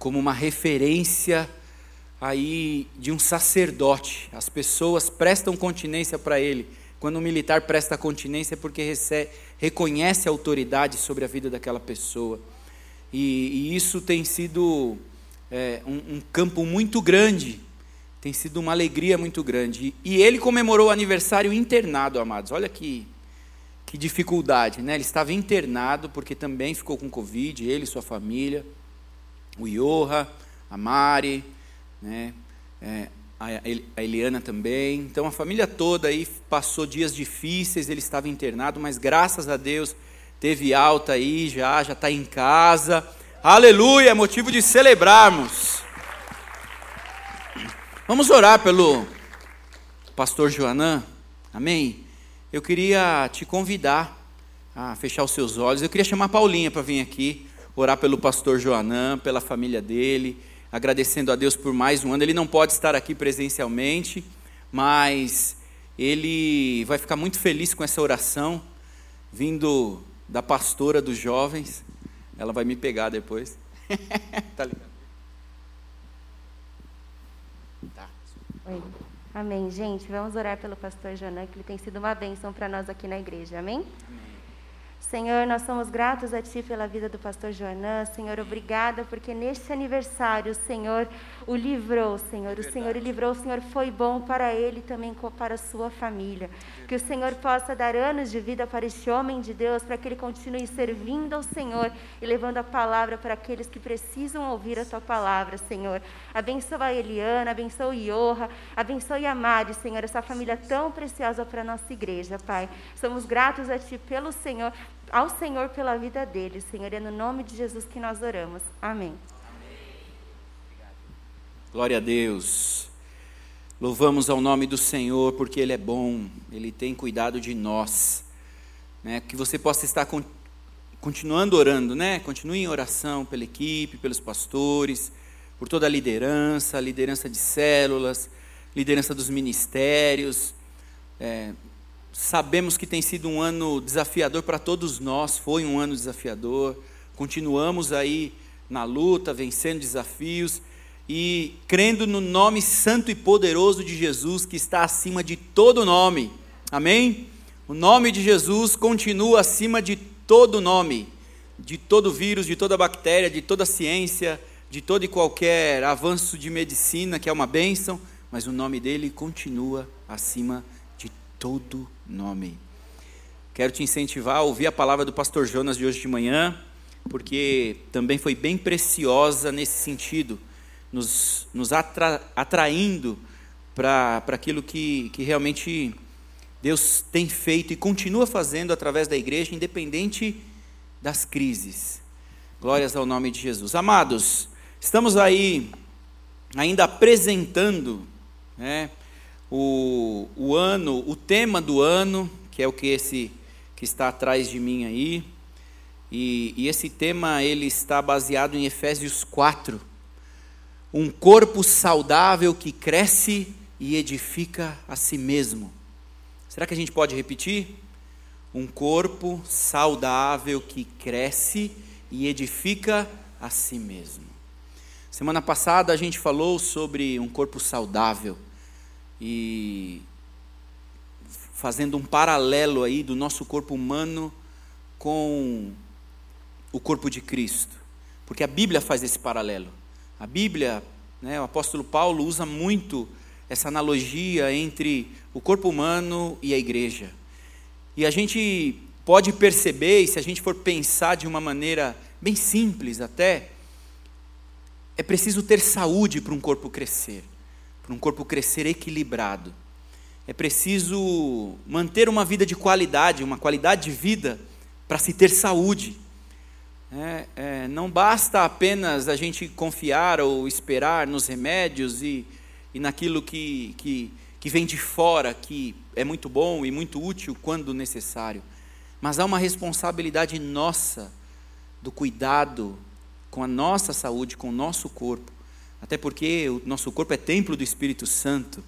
como uma referência aí de um sacerdote. As pessoas prestam continência para ele. Quando um militar presta continência é porque recebe, reconhece a autoridade sobre a vida daquela pessoa. E, e isso tem sido é, um, um, campo muito grande, tem sido uma alegria muito grande. E, e ele comemorou o aniversário internado, amados. Olha que, que dificuldade, né? Ele estava internado porque também ficou com Covid, ele e sua família, o Iorra, a Mari, né? É, a Eliana também. Então a família toda aí passou dias difíceis, ele estava internado, mas graças a Deus teve alta aí já, já está em casa. Aleluia, é motivo de celebrarmos. Vamos orar pelo pastor Joanã, amém? Eu queria te convidar a fechar os seus olhos. Eu queria chamar a Paulinha para vir aqui, orar pelo pastor Joanã, pela família dele agradecendo a Deus por mais um ano. Ele não pode estar aqui presencialmente, mas ele vai ficar muito feliz com essa oração, vindo da pastora dos jovens. Ela vai me pegar depois. tá ligado? Tá. Oi. Amém, gente. Vamos orar pelo pastor Jonan, que ele tem sido uma bênção para nós aqui na igreja. Amém? Amém. Senhor, nós somos gratos a Ti pela vida do pastor Joanã. Senhor, obrigada, porque neste aniversário Senhor o livrou, Senhor. O Senhor o livrou, o Senhor foi bom para ele e também para a sua família. Que o Senhor possa dar anos de vida para este homem de Deus, para que ele continue servindo ao Senhor e levando a palavra para aqueles que precisam ouvir a Tua palavra, Senhor. Abençoa a Eliana, abençoa o Iorra, abençoe a Mari, Senhor, essa família tão preciosa para a nossa igreja, Pai. Somos gratos a Ti pelo Senhor ao Senhor pela vida deles. Senhor, é no nome de Jesus que nós oramos. Amém. Glória a Deus. Louvamos ao nome do Senhor porque Ele é bom, Ele tem cuidado de nós. Né? Que você possa estar con continuando orando, né? Continue em oração pela equipe, pelos pastores, por toda a liderança, liderança de células, liderança dos ministérios. É, Sabemos que tem sido um ano desafiador para todos nós, foi um ano desafiador. Continuamos aí na luta, vencendo desafios e crendo no nome santo e poderoso de Jesus que está acima de todo nome. Amém? O nome de Jesus continua acima de todo nome, de todo vírus, de toda bactéria, de toda ciência, de todo e qualquer avanço de medicina, que é uma bênção, mas o nome dele continua acima de todo nome. Quero te incentivar a ouvir a palavra do pastor Jonas de hoje de manhã, porque também foi bem preciosa nesse sentido, nos, nos atra, atraindo para aquilo que, que realmente Deus tem feito e continua fazendo através da igreja, independente das crises. Glórias ao nome de Jesus. Amados, estamos aí ainda apresentando né, o, o ano, o tema do ano, que é o que esse que está atrás de mim aí. E, e esse tema ele está baseado em Efésios 4. Um corpo saudável que cresce e edifica a si mesmo. Será que a gente pode repetir? Um corpo saudável que cresce e edifica a si mesmo. Semana passada a gente falou sobre um corpo saudável e fazendo um paralelo aí do nosso corpo humano com o corpo de Cristo. Porque a Bíblia faz esse paralelo. A Bíblia, né, o apóstolo Paulo usa muito essa analogia entre o corpo humano e a igreja. E a gente pode perceber, e se a gente for pensar de uma maneira bem simples até, é preciso ter saúde para um corpo crescer para um corpo crescer equilibrado. É preciso manter uma vida de qualidade, uma qualidade de vida para se ter saúde. É, é, não basta apenas a gente confiar ou esperar nos remédios e, e naquilo que, que, que vem de fora, que é muito bom e muito útil quando necessário. Mas há uma responsabilidade nossa do cuidado com a nossa saúde, com o nosso corpo, até porque o nosso corpo é templo do Espírito Santo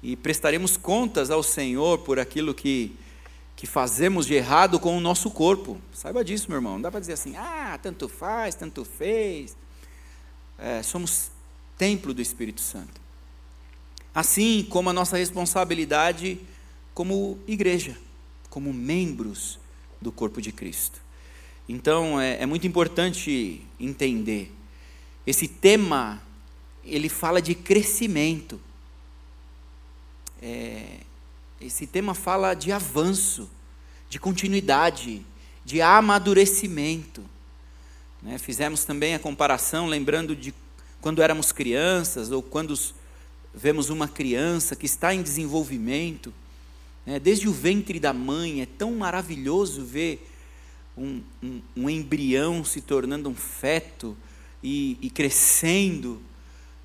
e prestaremos contas ao Senhor por aquilo que, que fazemos de errado com o nosso corpo. Saiba disso, meu irmão. Não dá para dizer assim, ah, tanto faz, tanto fez. é, somos templo do Espírito Santo. Assim como a nossa responsabilidade como igreja, como membros do corpo de Cristo. Então é, é muito importante entender. Esse tema, ele fala de crescimento. É, esse tema fala de avanço, de continuidade, de amadurecimento. Né? Fizemos também a comparação, lembrando de quando éramos crianças, ou quando vemos uma criança que está em desenvolvimento, né? desde o ventre da mãe, é tão maravilhoso ver um, um, um embrião se tornando um feto e, e crescendo,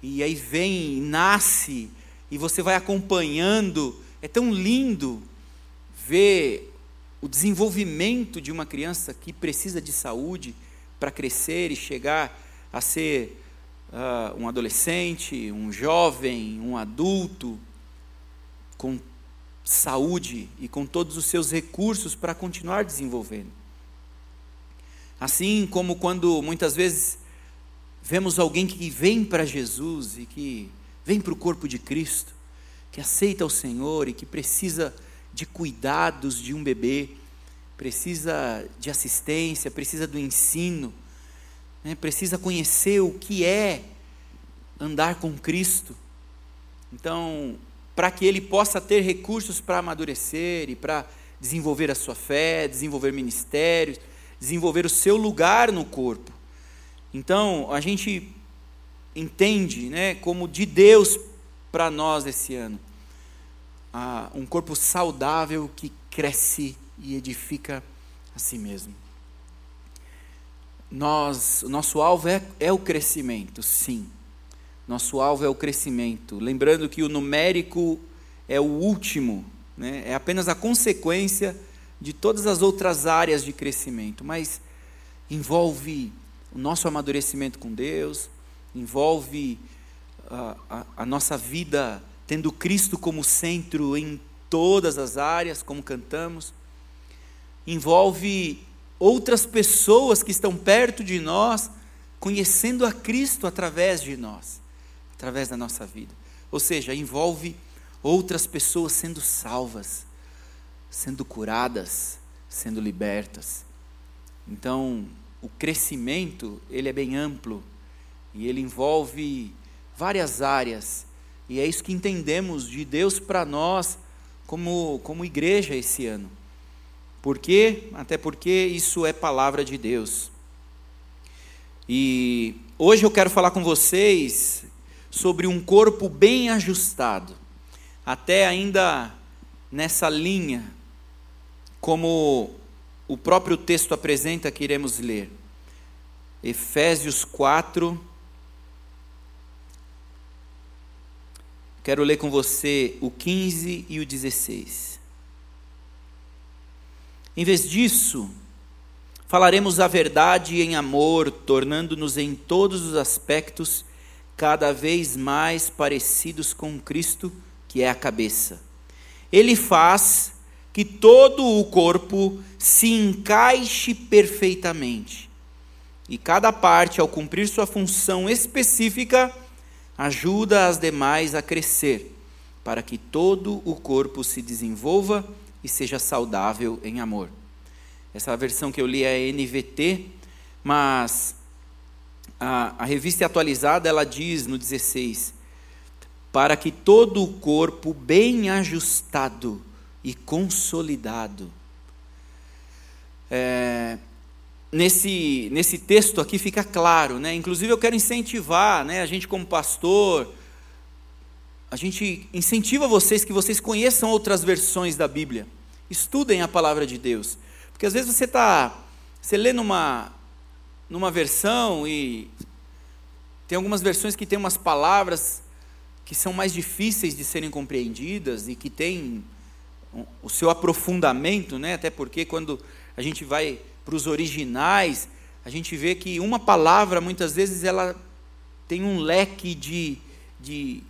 e aí vem, nasce, e você vai acompanhando, é tão lindo ver o desenvolvimento de uma criança que precisa de saúde para crescer e chegar a ser uh, um adolescente, um jovem, um adulto, com saúde e com todos os seus recursos para continuar desenvolvendo. Assim como quando muitas vezes vemos alguém que vem para Jesus e que vem para o corpo de Cristo, que aceita o Senhor e que precisa de cuidados de um bebê, precisa de assistência, precisa do ensino, né, precisa conhecer o que é andar com Cristo. Então, para que ele possa ter recursos para amadurecer e para desenvolver a sua fé, desenvolver ministérios, desenvolver o seu lugar no corpo. Então, a gente entende, né, como de Deus para nós esse ano, ah, um corpo saudável que cresce e edifica a si mesmo. Nós, nosso alvo é, é o crescimento, sim. Nosso alvo é o crescimento. Lembrando que o numérico é o último, né? é apenas a consequência de todas as outras áreas de crescimento, mas envolve o nosso amadurecimento com Deus, envolve a, a, nossa vida tendo Cristo como centro em todas as áreas, como cantamos, envolve outras pessoas que estão perto de nós, conhecendo a Cristo através de nós, através da nossa vida. Ou seja, envolve outras pessoas sendo salvas, sendo curadas, sendo libertas. Então, o crescimento, ele é bem amplo e ele envolve várias áreas. E é isso que entendemos de Deus para nós como, como igreja esse ano. Por quê? Até porque isso é palavra de Deus. E hoje eu quero falar com vocês sobre um corpo bem ajustado, até ainda nessa linha, como o próprio texto apresenta que iremos ler. Efésios 4. Quero ler com você o 15 e o 16. Em vez disso, falaremos a verdade em amor, tornando-nos em todos os aspectos cada vez mais parecidos com Cristo, que é a cabeça. Ele faz que todo o corpo se encaixe perfeitamente. E cada parte, ao cumprir sua função específica, ajuda as demais a crescer, para que todo o corpo se desenvolva e seja saudável em amor. Essa versão que eu li é NVT, mas a, a revista atualizada ela diz no 16: para que todo o corpo bem ajustado e consolidado. É, nesse, nesse texto aqui fica claro, né? Inclusive eu quero incentivar, né? A gente como pastor, a gente incentiva vocês que vocês conheçam outras versões da Bíblia. Estudem a palavra de Deus. Porque às vezes você está. Você lê numa, numa versão e. Tem algumas versões que tem umas palavras que são mais difíceis de serem compreendidas e que tem o seu aprofundamento, né? até porque quando a gente vai para os originais, a gente vê que uma palavra, muitas vezes, ela tem um leque de, de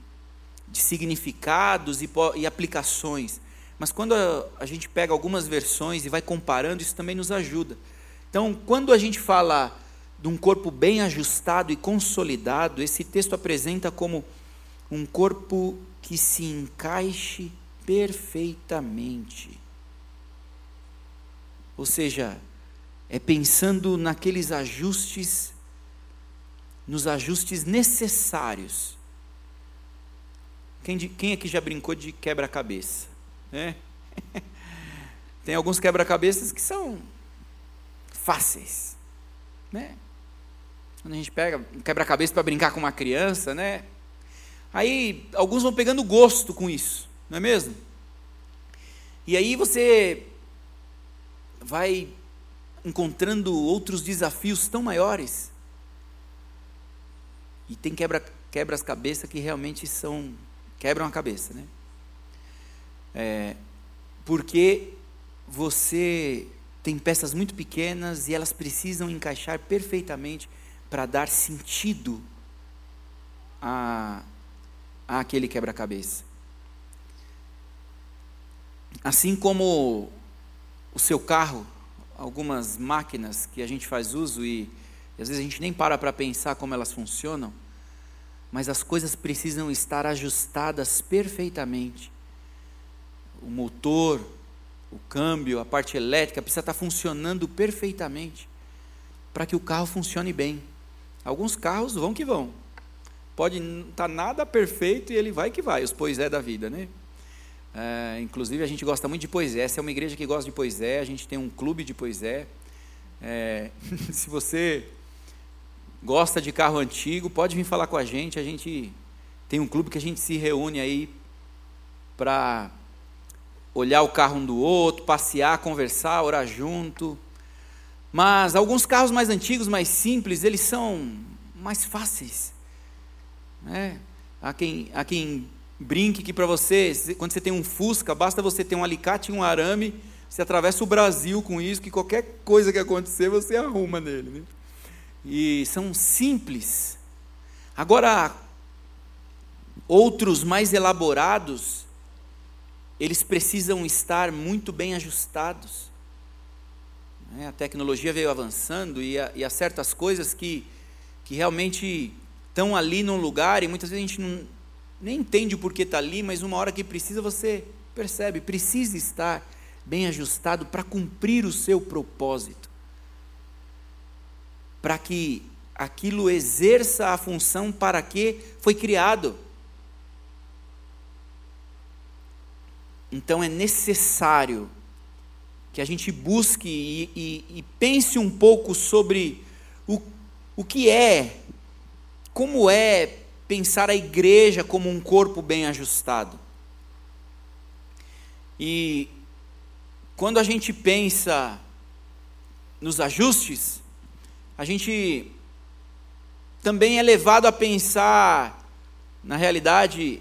de significados e, e aplicações. Mas quando a, a gente pega algumas versões e vai comparando, isso também nos ajuda. Então, quando a gente fala de um corpo bem ajustado e consolidado, esse texto apresenta como um corpo que se encaixe perfeitamente. Ou seja, é pensando naqueles ajustes, nos ajustes necessários. Quem, quem aqui já brincou de quebra-cabeça? É? Tem alguns quebra-cabeças que são fáceis, né? Quando a gente pega quebra-cabeça para brincar com uma criança, né? Aí alguns vão pegando gosto com isso, não é mesmo? E aí você vai encontrando outros desafios tão maiores. E tem quebra, quebras-cabeça que realmente são quebram a cabeça, né? É, porque você tem peças muito pequenas e elas precisam encaixar perfeitamente para dar sentido a, a aquele quebra-cabeça. Assim como o seu carro, algumas máquinas que a gente faz uso e, e às vezes a gente nem para para pensar como elas funcionam, mas as coisas precisam estar ajustadas perfeitamente. O motor, o câmbio, a parte elétrica precisa estar funcionando perfeitamente para que o carro funcione bem. Alguns carros vão que vão. Pode não estar tá nada perfeito e ele vai que vai, os poisé da vida, né? É, inclusive a gente gosta muito de poesé. Essa é uma igreja que gosta de poesé. A gente tem um clube de poesé. É, se você gosta de carro antigo, pode vir falar com a gente. A gente tem um clube que a gente se reúne aí para olhar o carro um do outro, passear, conversar, orar junto. Mas alguns carros mais antigos, mais simples, eles são mais fáceis. Né? Há, quem, há quem brinque que para você, quando você tem um Fusca, basta você ter um alicate e um arame, você atravessa o Brasil com isso, que qualquer coisa que acontecer, você arruma nele. Né? E são simples. Agora, outros mais elaborados, eles precisam estar muito bem ajustados. Né? A tecnologia veio avançando e há, e há certas coisas que, que realmente estão ali num lugar e muitas vezes a gente não, nem entende o porquê está ali, mas uma hora que precisa você percebe, precisa estar bem ajustado para cumprir o seu propósito. Para que aquilo exerça a função para que foi criado. Então é necessário que a gente busque e, e, e pense um pouco sobre o, o que é, como é pensar a igreja como um corpo bem ajustado. E quando a gente pensa nos ajustes, a gente também é levado a pensar, na realidade,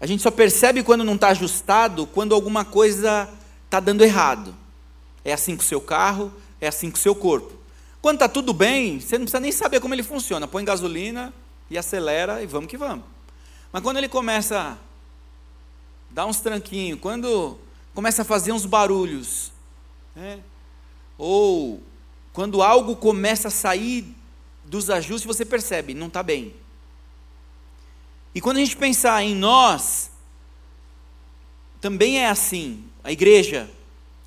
a gente só percebe quando não está ajustado, quando alguma coisa está dando errado. É assim com o seu carro, é assim com o seu corpo. Quando está tudo bem, você não precisa nem saber como ele funciona. Põe gasolina e acelera e vamos que vamos. Mas quando ele começa a dar uns tranquinhos, quando começa a fazer uns barulhos, né? ou quando algo começa a sair dos ajustes, você percebe, não está bem. E quando a gente pensar em nós, também é assim a igreja,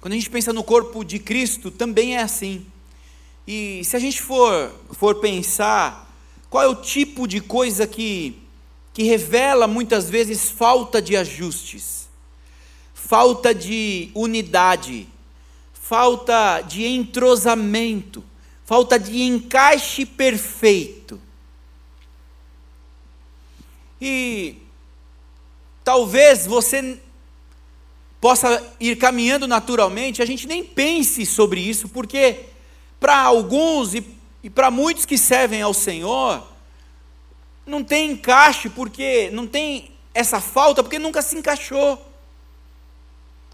quando a gente pensa no corpo de Cristo, também é assim. E se a gente for, for pensar qual é o tipo de coisa que, que revela muitas vezes falta de ajustes, falta de unidade, falta de entrosamento, falta de encaixe perfeito. E talvez você possa ir caminhando naturalmente, a gente nem pense sobre isso, porque para alguns e, e para muitos que servem ao Senhor, não tem encaixe, porque não tem essa falta, porque nunca se encaixou.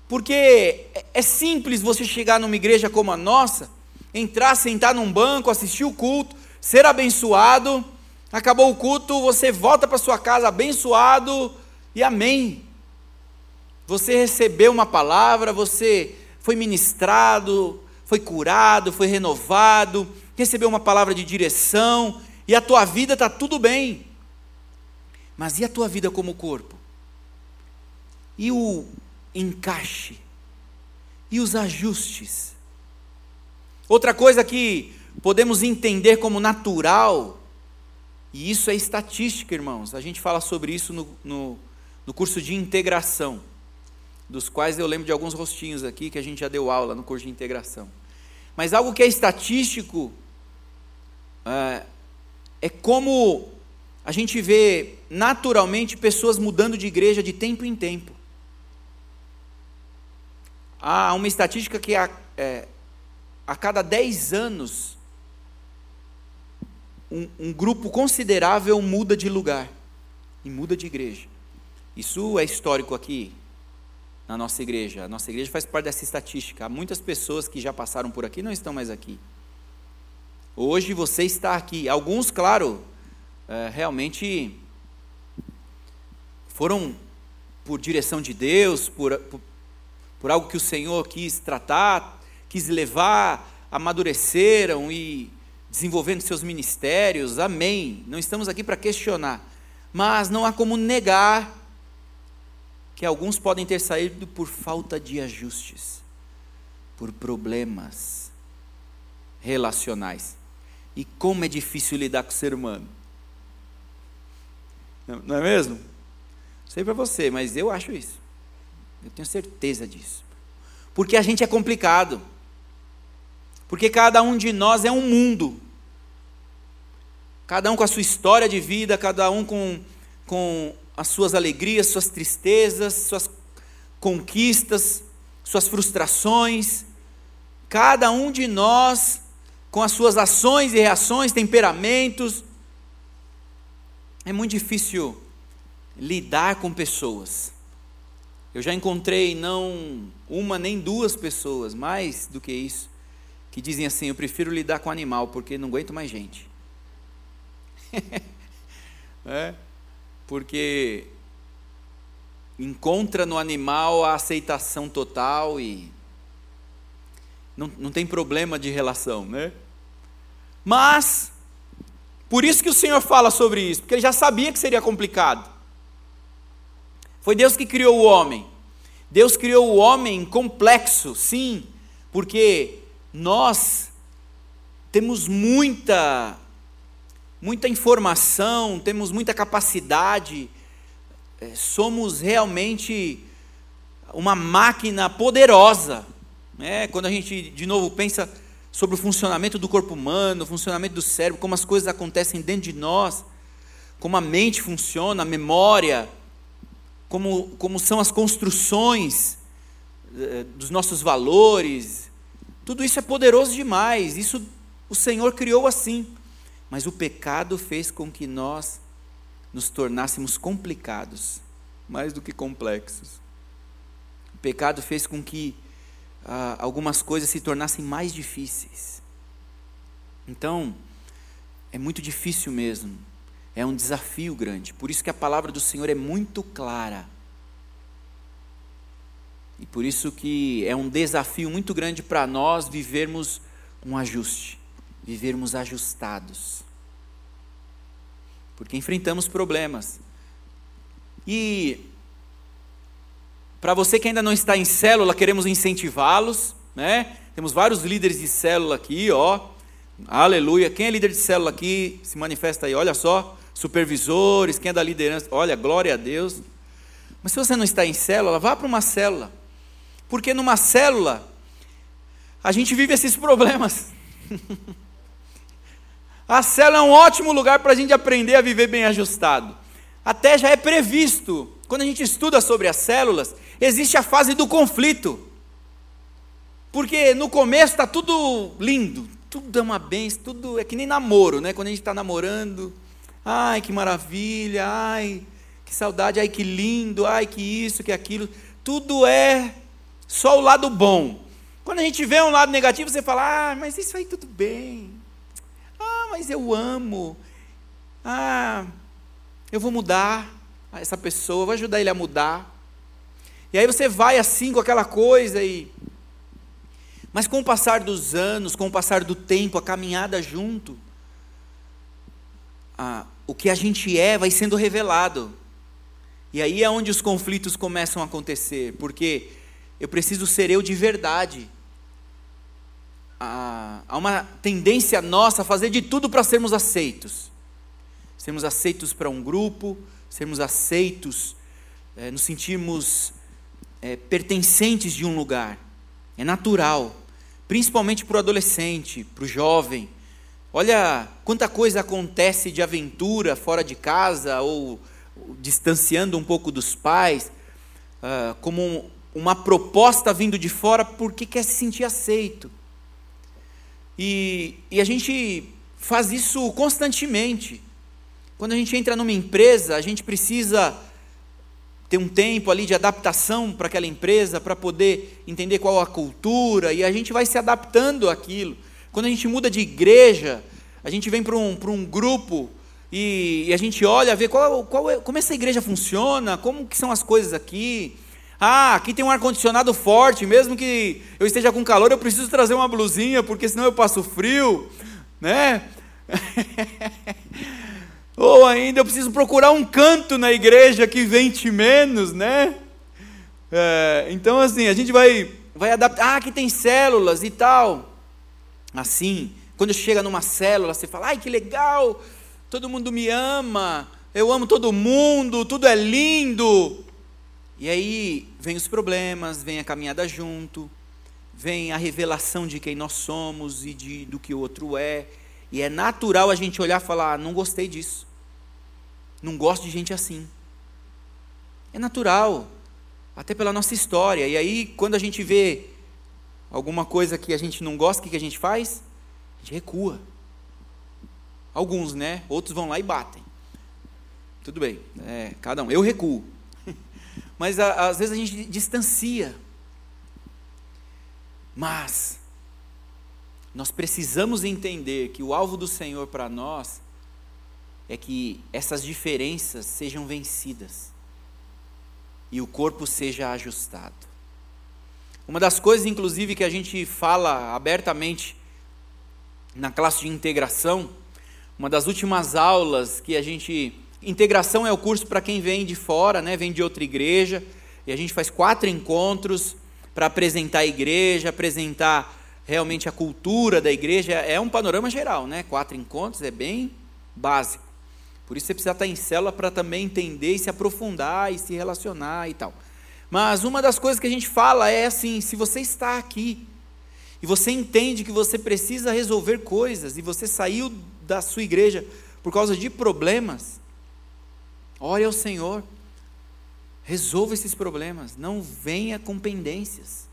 Porque é, é simples você chegar numa igreja como a nossa, entrar, sentar num banco, assistir o culto, ser abençoado, acabou o culto, você volta para sua casa abençoado e amém. Você recebeu uma palavra, você foi ministrado, foi curado, foi renovado, recebeu uma palavra de direção, e a tua vida está tudo bem. Mas e a tua vida como corpo? E o encaixe? E os ajustes? Outra coisa que podemos entender como natural, e isso é estatística, irmãos, a gente fala sobre isso no, no, no curso de integração, dos quais eu lembro de alguns rostinhos aqui que a gente já deu aula no curso de integração. Mas algo que é estatístico é, é como a gente vê naturalmente pessoas mudando de igreja de tempo em tempo. Há uma estatística que a, é, a cada 10 anos um, um grupo considerável muda de lugar e muda de igreja. Isso é histórico aqui na nossa igreja. A nossa igreja faz parte dessa estatística. Há muitas pessoas que já passaram por aqui não estão mais aqui. Hoje você está aqui. Alguns, claro, é, realmente foram por direção de Deus, por, por, por algo que o Senhor quis tratar, quis levar, amadureceram e desenvolvendo seus ministérios. Amém. Não estamos aqui para questionar. Mas não há como negar que alguns podem ter saído por falta de ajustes, por problemas relacionais. E como é difícil lidar com o ser humano. Não é mesmo? Sei para você, mas eu acho isso. Eu tenho certeza disso. Porque a gente é complicado. Porque cada um de nós é um mundo. Cada um com a sua história de vida, cada um com, com as suas alegrias, suas tristezas, suas conquistas, suas frustrações. Cada um de nós com as suas ações e reações, temperamentos. É muito difícil lidar com pessoas. Eu já encontrei não uma nem duas pessoas, mais do que isso, que dizem assim: Eu prefiro lidar com animal porque não aguento mais gente. é, porque encontra no animal a aceitação total e não, não tem problema de relação, né? Mas, por isso que o Senhor fala sobre isso, porque ele já sabia que seria complicado. Foi Deus que criou o homem. Deus criou o homem complexo, sim, porque nós temos muita muita informação, temos muita capacidade, é, somos realmente uma máquina poderosa. Né? Quando a gente, de novo, pensa sobre o funcionamento do corpo humano, o funcionamento do cérebro, como as coisas acontecem dentro de nós, como a mente funciona, a memória, como, como são as construções eh, dos nossos valores. Tudo isso é poderoso demais, isso o Senhor criou assim. Mas o pecado fez com que nós nos tornássemos complicados, mais do que complexos. O pecado fez com que ah, algumas coisas se tornassem mais difíceis. Então, é muito difícil mesmo. É um desafio grande. Por isso que a palavra do Senhor é muito clara. E por isso que é um desafio muito grande para nós vivermos um ajuste, vivermos ajustados. Porque enfrentamos problemas. E para você que ainda não está em célula, queremos incentivá-los, né? Temos vários líderes de célula aqui, ó. Aleluia. Quem é líder de célula aqui? Se manifesta aí, olha só. Supervisores, quem é da liderança? Olha, glória a Deus. Mas se você não está em célula, vá para uma célula. Porque numa célula, a gente vive esses problemas. a célula é um ótimo lugar para a gente aprender a viver bem ajustado. Até já é previsto, quando a gente estuda sobre as células, existe a fase do conflito. Porque no começo está tudo lindo, tudo é uma benção, tudo é que nem namoro, né? Quando a gente está namorando, ai que maravilha, ai que saudade, ai que lindo, ai que isso, que aquilo, tudo é só o lado bom. Quando a gente vê um lado negativo, você fala, ah, mas isso aí tudo bem, ah, mas eu amo, ah, eu vou mudar essa pessoa, vou ajudar ele a mudar. E aí você vai assim com aquela coisa e Mas com o passar dos anos, com o passar do tempo, a caminhada junto, a, o que a gente é vai sendo revelado. E aí é onde os conflitos começam a acontecer, porque eu preciso ser eu de verdade. Há uma tendência nossa a fazer de tudo para sermos aceitos. Sermos aceitos para um grupo, sermos aceitos, é, nos sentirmos é, pertencentes de um lugar. É natural, principalmente para o adolescente, para o jovem. Olha quanta coisa acontece de aventura fora de casa ou distanciando um pouco dos pais, uh, como um, uma proposta vindo de fora porque quer se sentir aceito. E, e a gente faz isso constantemente. Quando a gente entra numa empresa, a gente precisa ter um tempo ali de adaptação para aquela empresa, para poder entender qual a cultura, e a gente vai se adaptando àquilo. Quando a gente muda de igreja, a gente vem para um, um grupo e, e, a gente olha, vê qual, qual é, como essa igreja funciona, como que são as coisas aqui. Ah, aqui tem um ar-condicionado forte, mesmo que eu esteja com calor, eu preciso trazer uma blusinha, porque senão eu passo frio, né? Ou ainda eu preciso procurar um canto na igreja que vente menos, né? É, então, assim, a gente vai, vai adaptar. Ah, aqui tem células e tal. Assim, quando chega numa célula, você fala, ai que legal, todo mundo me ama, eu amo todo mundo, tudo é lindo. E aí vem os problemas, vem a caminhada junto, vem a revelação de quem nós somos e de, do que o outro é. E é natural a gente olhar e falar: ah, não gostei disso. Não gosto de gente assim. É natural, até pela nossa história. E aí, quando a gente vê alguma coisa que a gente não gosta, o que a gente faz? A gente recua. Alguns, né? Outros vão lá e batem. Tudo bem, é, cada um. Eu recuo. Mas a, às vezes a gente distancia. Mas nós precisamos entender que o alvo do Senhor para nós é que essas diferenças sejam vencidas e o corpo seja ajustado. Uma das coisas, inclusive, que a gente fala abertamente na classe de integração uma das últimas aulas que a gente. Integração é o curso para quem vem de fora, né? vem de outra igreja, e a gente faz quatro encontros para apresentar a igreja, apresentar realmente a cultura da igreja. É um panorama geral, né? Quatro encontros é bem básico. Por isso você precisa estar em célula para também entender e se aprofundar e se relacionar e tal. Mas uma das coisas que a gente fala é assim: se você está aqui e você entende que você precisa resolver coisas e você saiu da sua igreja por causa de problemas, ore ao Senhor, resolva esses problemas, não venha com pendências,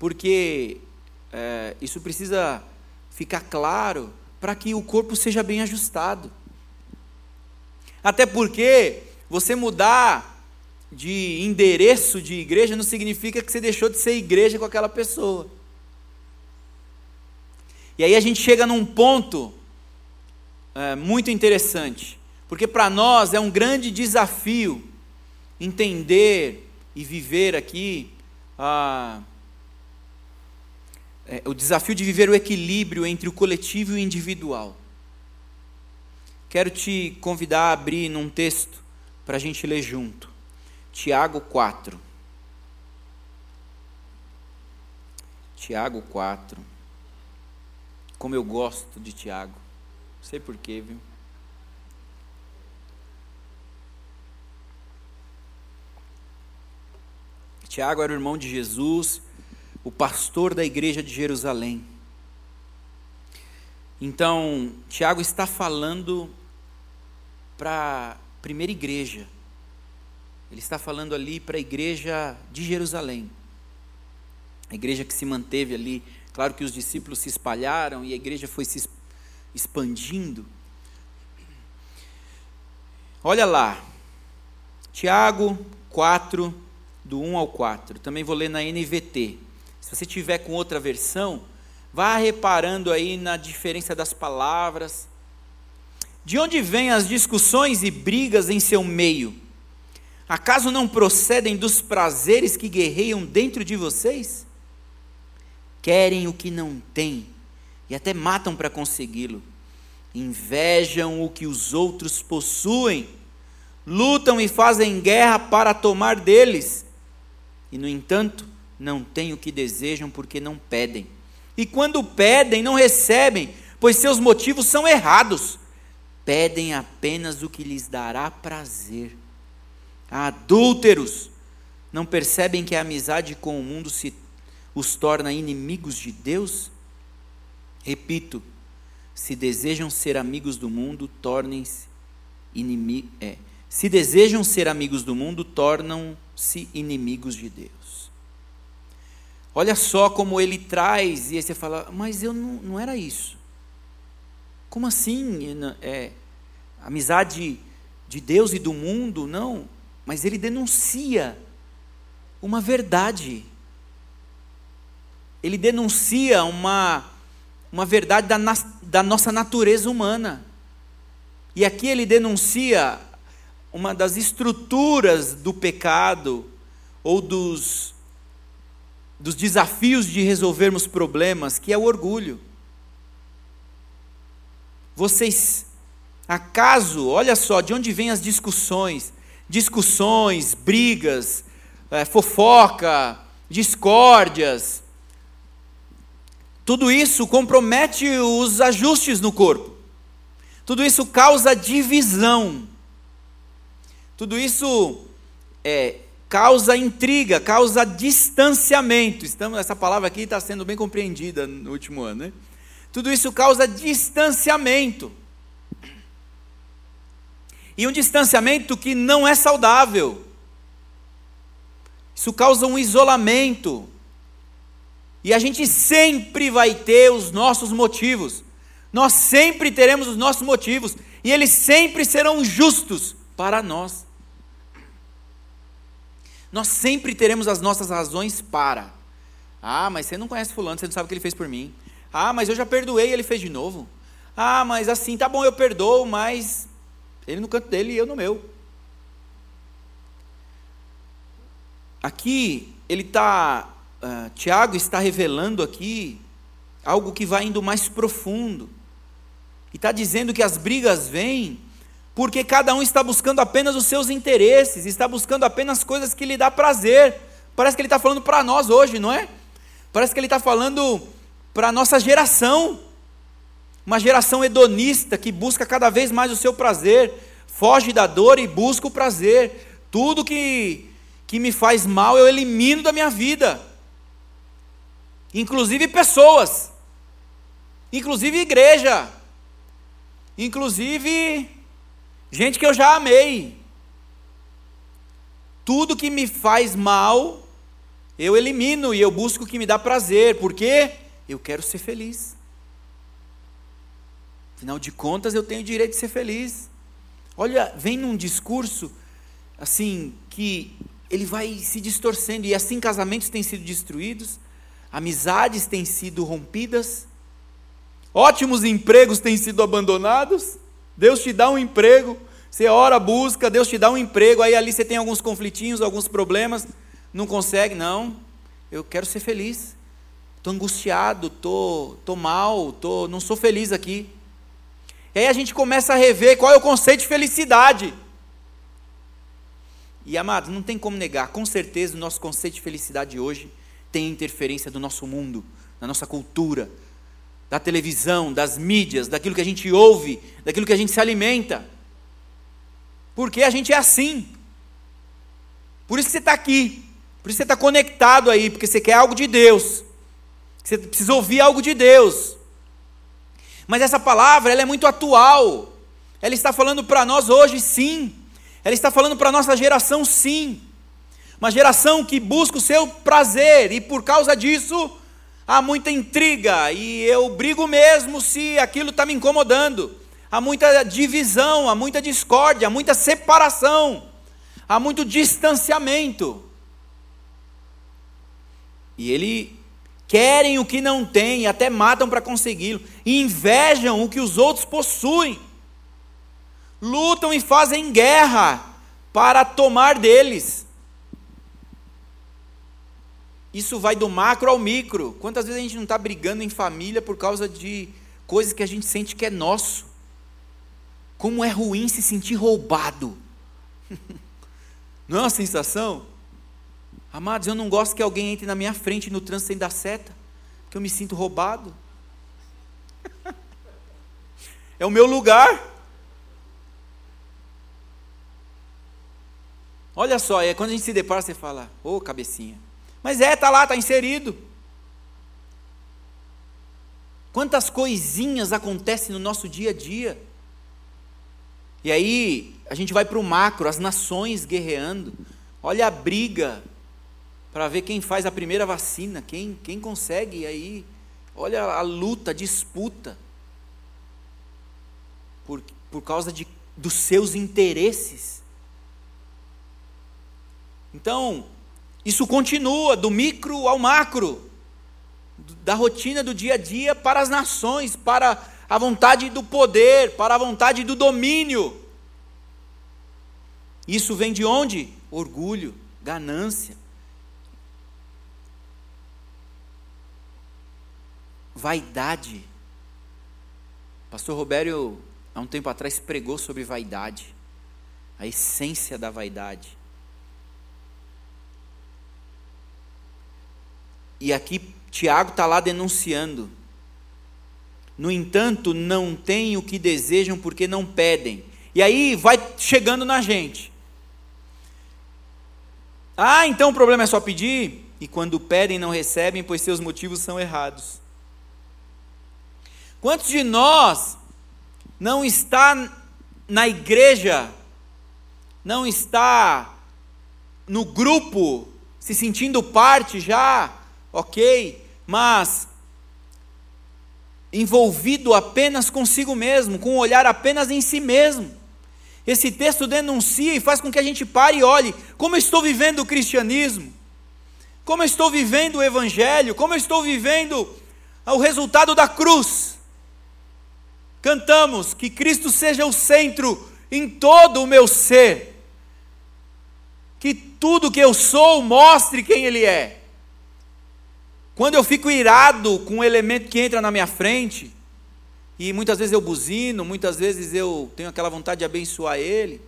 porque é, isso precisa ficar claro para que o corpo seja bem ajustado. Até porque você mudar de endereço de igreja não significa que você deixou de ser igreja com aquela pessoa. E aí a gente chega num ponto é, muito interessante, porque para nós é um grande desafio entender e viver aqui é, o desafio de viver o equilíbrio entre o coletivo e o individual. Quero te convidar a abrir num texto para a gente ler junto. Tiago 4. Tiago 4. Como eu gosto de Tiago. Não sei porquê, viu? Tiago era o irmão de Jesus, o pastor da igreja de Jerusalém. Então, Tiago está falando para a primeira igreja. Ele está falando ali para a igreja de Jerusalém. A igreja que se manteve ali. Claro que os discípulos se espalharam e a igreja foi se expandindo. Olha lá, Tiago 4, do 1 ao 4. Também vou ler na NVT. Se você tiver com outra versão, vá reparando aí na diferença das palavras. De onde vêm as discussões e brigas em seu meio? Acaso não procedem dos prazeres que guerreiam dentro de vocês? querem o que não têm e até matam para consegui-lo. Invejam o que os outros possuem, lutam e fazem guerra para tomar deles, e no entanto, não têm o que desejam porque não pedem. E quando pedem, não recebem, pois seus motivos são errados. Pedem apenas o que lhes dará prazer. Adúlteros, não percebem que a amizade com o mundo se os torna inimigos de Deus? Repito, se desejam ser amigos do mundo, tornem-se inimigos. É, se desejam ser amigos do mundo, tornam-se inimigos de Deus. Olha só como ele traz, e aí você fala, mas eu não, não era isso. Como assim? É, amizade de Deus e do mundo? Não. Mas ele denuncia uma verdade. Ele denuncia uma, uma verdade da, da nossa natureza humana. E aqui ele denuncia uma das estruturas do pecado ou dos, dos desafios de resolvermos problemas, que é o orgulho. Vocês, acaso, olha só, de onde vêm as discussões? Discussões, brigas, é, fofoca, discórdias. Tudo isso compromete os ajustes no corpo. Tudo isso causa divisão. Tudo isso é, causa intriga, causa distanciamento. Estamos, essa palavra aqui está sendo bem compreendida no último ano. Né? Tudo isso causa distanciamento. E um distanciamento que não é saudável. Isso causa um isolamento. E a gente sempre vai ter os nossos motivos. Nós sempre teremos os nossos motivos. E eles sempre serão justos para nós. Nós sempre teremos as nossas razões para. Ah, mas você não conhece Fulano, você não sabe o que ele fez por mim. Ah, mas eu já perdoei e ele fez de novo. Ah, mas assim, tá bom, eu perdoo, mas ele no canto dele e eu no meu. Aqui, ele está, uh, ah, Tiago está revelando aqui algo que vai indo mais profundo. E está dizendo que as brigas vêm porque cada um está buscando apenas os seus interesses, está buscando apenas coisas que lhe dá prazer. Parece que ele está falando para nós hoje, não é? Parece que ele está falando para a nossa geração. Uma geração hedonista que busca cada vez mais o seu prazer, foge da dor e busca o prazer. Tudo que que me faz mal, eu elimino da minha vida. Inclusive pessoas. Inclusive igreja. Inclusive gente que eu já amei. Tudo que me faz mal, eu elimino e eu busco o que me dá prazer, porque eu quero ser feliz. Afinal de contas, eu tenho o direito de ser feliz. Olha, vem num discurso assim que ele vai se distorcendo, e assim casamentos têm sido destruídos, amizades têm sido rompidas, ótimos empregos têm sido abandonados. Deus te dá um emprego, você ora, busca, Deus te dá um emprego, aí ali você tem alguns conflitinhos, alguns problemas, não consegue, não. Eu quero ser feliz. Estou angustiado, tô, tô mal, tô, não sou feliz aqui. E aí a gente começa a rever qual é o conceito de felicidade. E amados, não tem como negar, com certeza o nosso conceito de felicidade hoje tem interferência do nosso mundo, da nossa cultura, da televisão, das mídias, daquilo que a gente ouve, daquilo que a gente se alimenta. Porque a gente é assim. Por isso que você está aqui, por isso que você está conectado aí, porque você quer algo de Deus, você precisa ouvir algo de Deus. Mas essa palavra ela é muito atual, ela está falando para nós hoje, sim. Ela está falando para a nossa geração, sim. Uma geração que busca o seu prazer e por causa disso há muita intriga e eu brigo mesmo se aquilo está me incomodando. Há muita divisão, há muita discórdia, há muita separação, há muito distanciamento. E ele querem o que não tem, até matam para consegui-lo, invejam o que os outros possuem lutam e fazem guerra para tomar deles. Isso vai do macro ao micro. Quantas vezes a gente não está brigando em família por causa de coisas que a gente sente que é nosso? Como é ruim se sentir roubado. Não é uma sensação? Amados, eu não gosto que alguém entre na minha frente no trânsito sem dar seta, que eu me sinto roubado. É o meu lugar. Olha só, é quando a gente se depara, você fala, ô oh, cabecinha. Mas é, está lá, está inserido. Quantas coisinhas acontecem no nosso dia a dia. E aí, a gente vai para o macro, as nações guerreando. Olha a briga para ver quem faz a primeira vacina, quem, quem consegue aí. Olha a luta, a disputa. Por, por causa de, dos seus interesses. Então, isso continua do micro ao macro, da rotina do dia a dia para as nações, para a vontade do poder, para a vontade do domínio. Isso vem de onde? Orgulho, ganância. Vaidade. Pastor Robério, há um tempo atrás, pregou sobre vaidade, a essência da vaidade. E aqui Tiago está lá denunciando. No entanto, não têm o que desejam porque não pedem. E aí vai chegando na gente. Ah, então o problema é só pedir? E quando pedem, não recebem, pois seus motivos são errados. Quantos de nós não está na igreja, não está no grupo, se sentindo parte já, ok, mas envolvido apenas consigo mesmo, com um olhar apenas em si mesmo. Esse texto denuncia e faz com que a gente pare e olhe como eu estou vivendo o cristianismo, como eu estou vivendo o evangelho, como eu estou vivendo o resultado da cruz. Cantamos que Cristo seja o centro em todo o meu ser, que tudo que eu sou mostre quem Ele é. Quando eu fico irado com um elemento que entra na minha frente, e muitas vezes eu buzino, muitas vezes eu tenho aquela vontade de abençoar ele.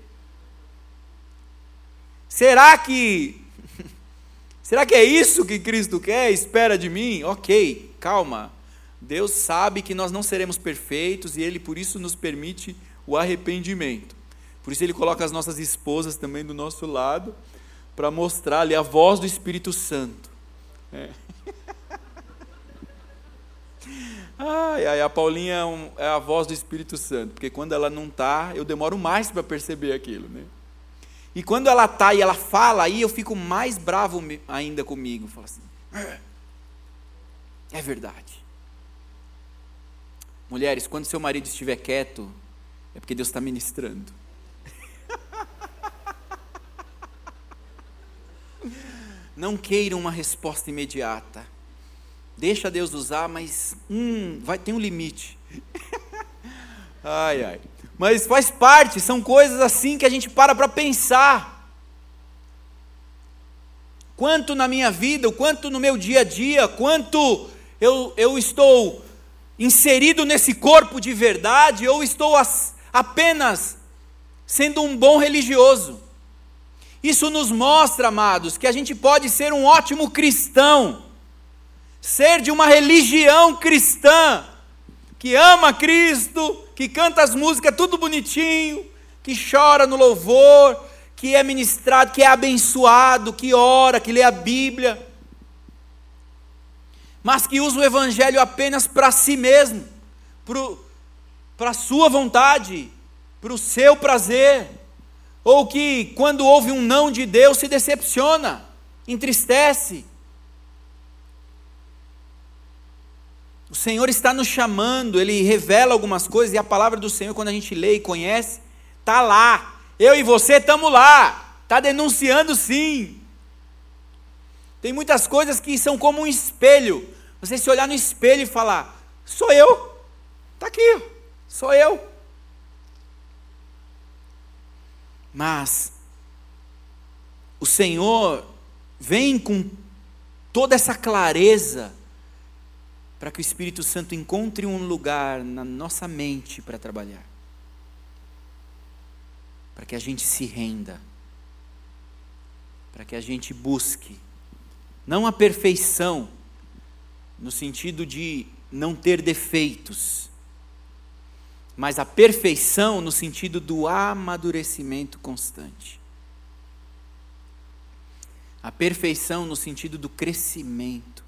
Será que Será que é isso que Cristo quer? Espera de mim? OK, calma. Deus sabe que nós não seremos perfeitos e ele por isso nos permite o arrependimento. Por isso ele coloca as nossas esposas também do nosso lado para mostrar ali a voz do Espírito Santo. É. Ai, ai, a Paulinha é, é, a voz do Espírito Santo, porque quando ela não está, eu demoro mais para perceber aquilo. Né? E quando ela está e ela fala, aí eu fico mais bravo ainda comigo. Falo assim, é, é verdade. Mulheres, quando seu marido estiver quieto, é porque Deus está ministrando. Não queiram uma resposta imediata. Deixa Deus usar, mas hum, vai ter um limite. ai, ai. Mas faz parte, são coisas assim que a gente para para pensar. Quanto na minha vida, quanto no meu dia a dia, quanto eu, eu estou inserido nesse corpo de verdade, ou estou as, apenas sendo um bom religioso. Isso nos mostra, amados, que a gente pode ser um ótimo cristão ser de uma religião cristã, que ama Cristo, que canta as músicas tudo bonitinho, que chora no louvor, que é ministrado, que é abençoado, que ora, que lê a Bíblia, mas que usa o Evangelho apenas para si mesmo, para a sua vontade, para o seu prazer, ou que quando ouve um não de Deus se decepciona, entristece, O Senhor está nos chamando, Ele revela algumas coisas, e a palavra do Senhor, quando a gente lê e conhece, está lá. Eu e você estamos lá. Está denunciando sim. Tem muitas coisas que são como um espelho. Você se olhar no espelho e falar: sou eu. Está aqui, sou eu. Mas o Senhor vem com toda essa clareza para que o Espírito Santo encontre um lugar na nossa mente para trabalhar. Para que a gente se renda. Para que a gente busque não a perfeição no sentido de não ter defeitos, mas a perfeição no sentido do amadurecimento constante. A perfeição no sentido do crescimento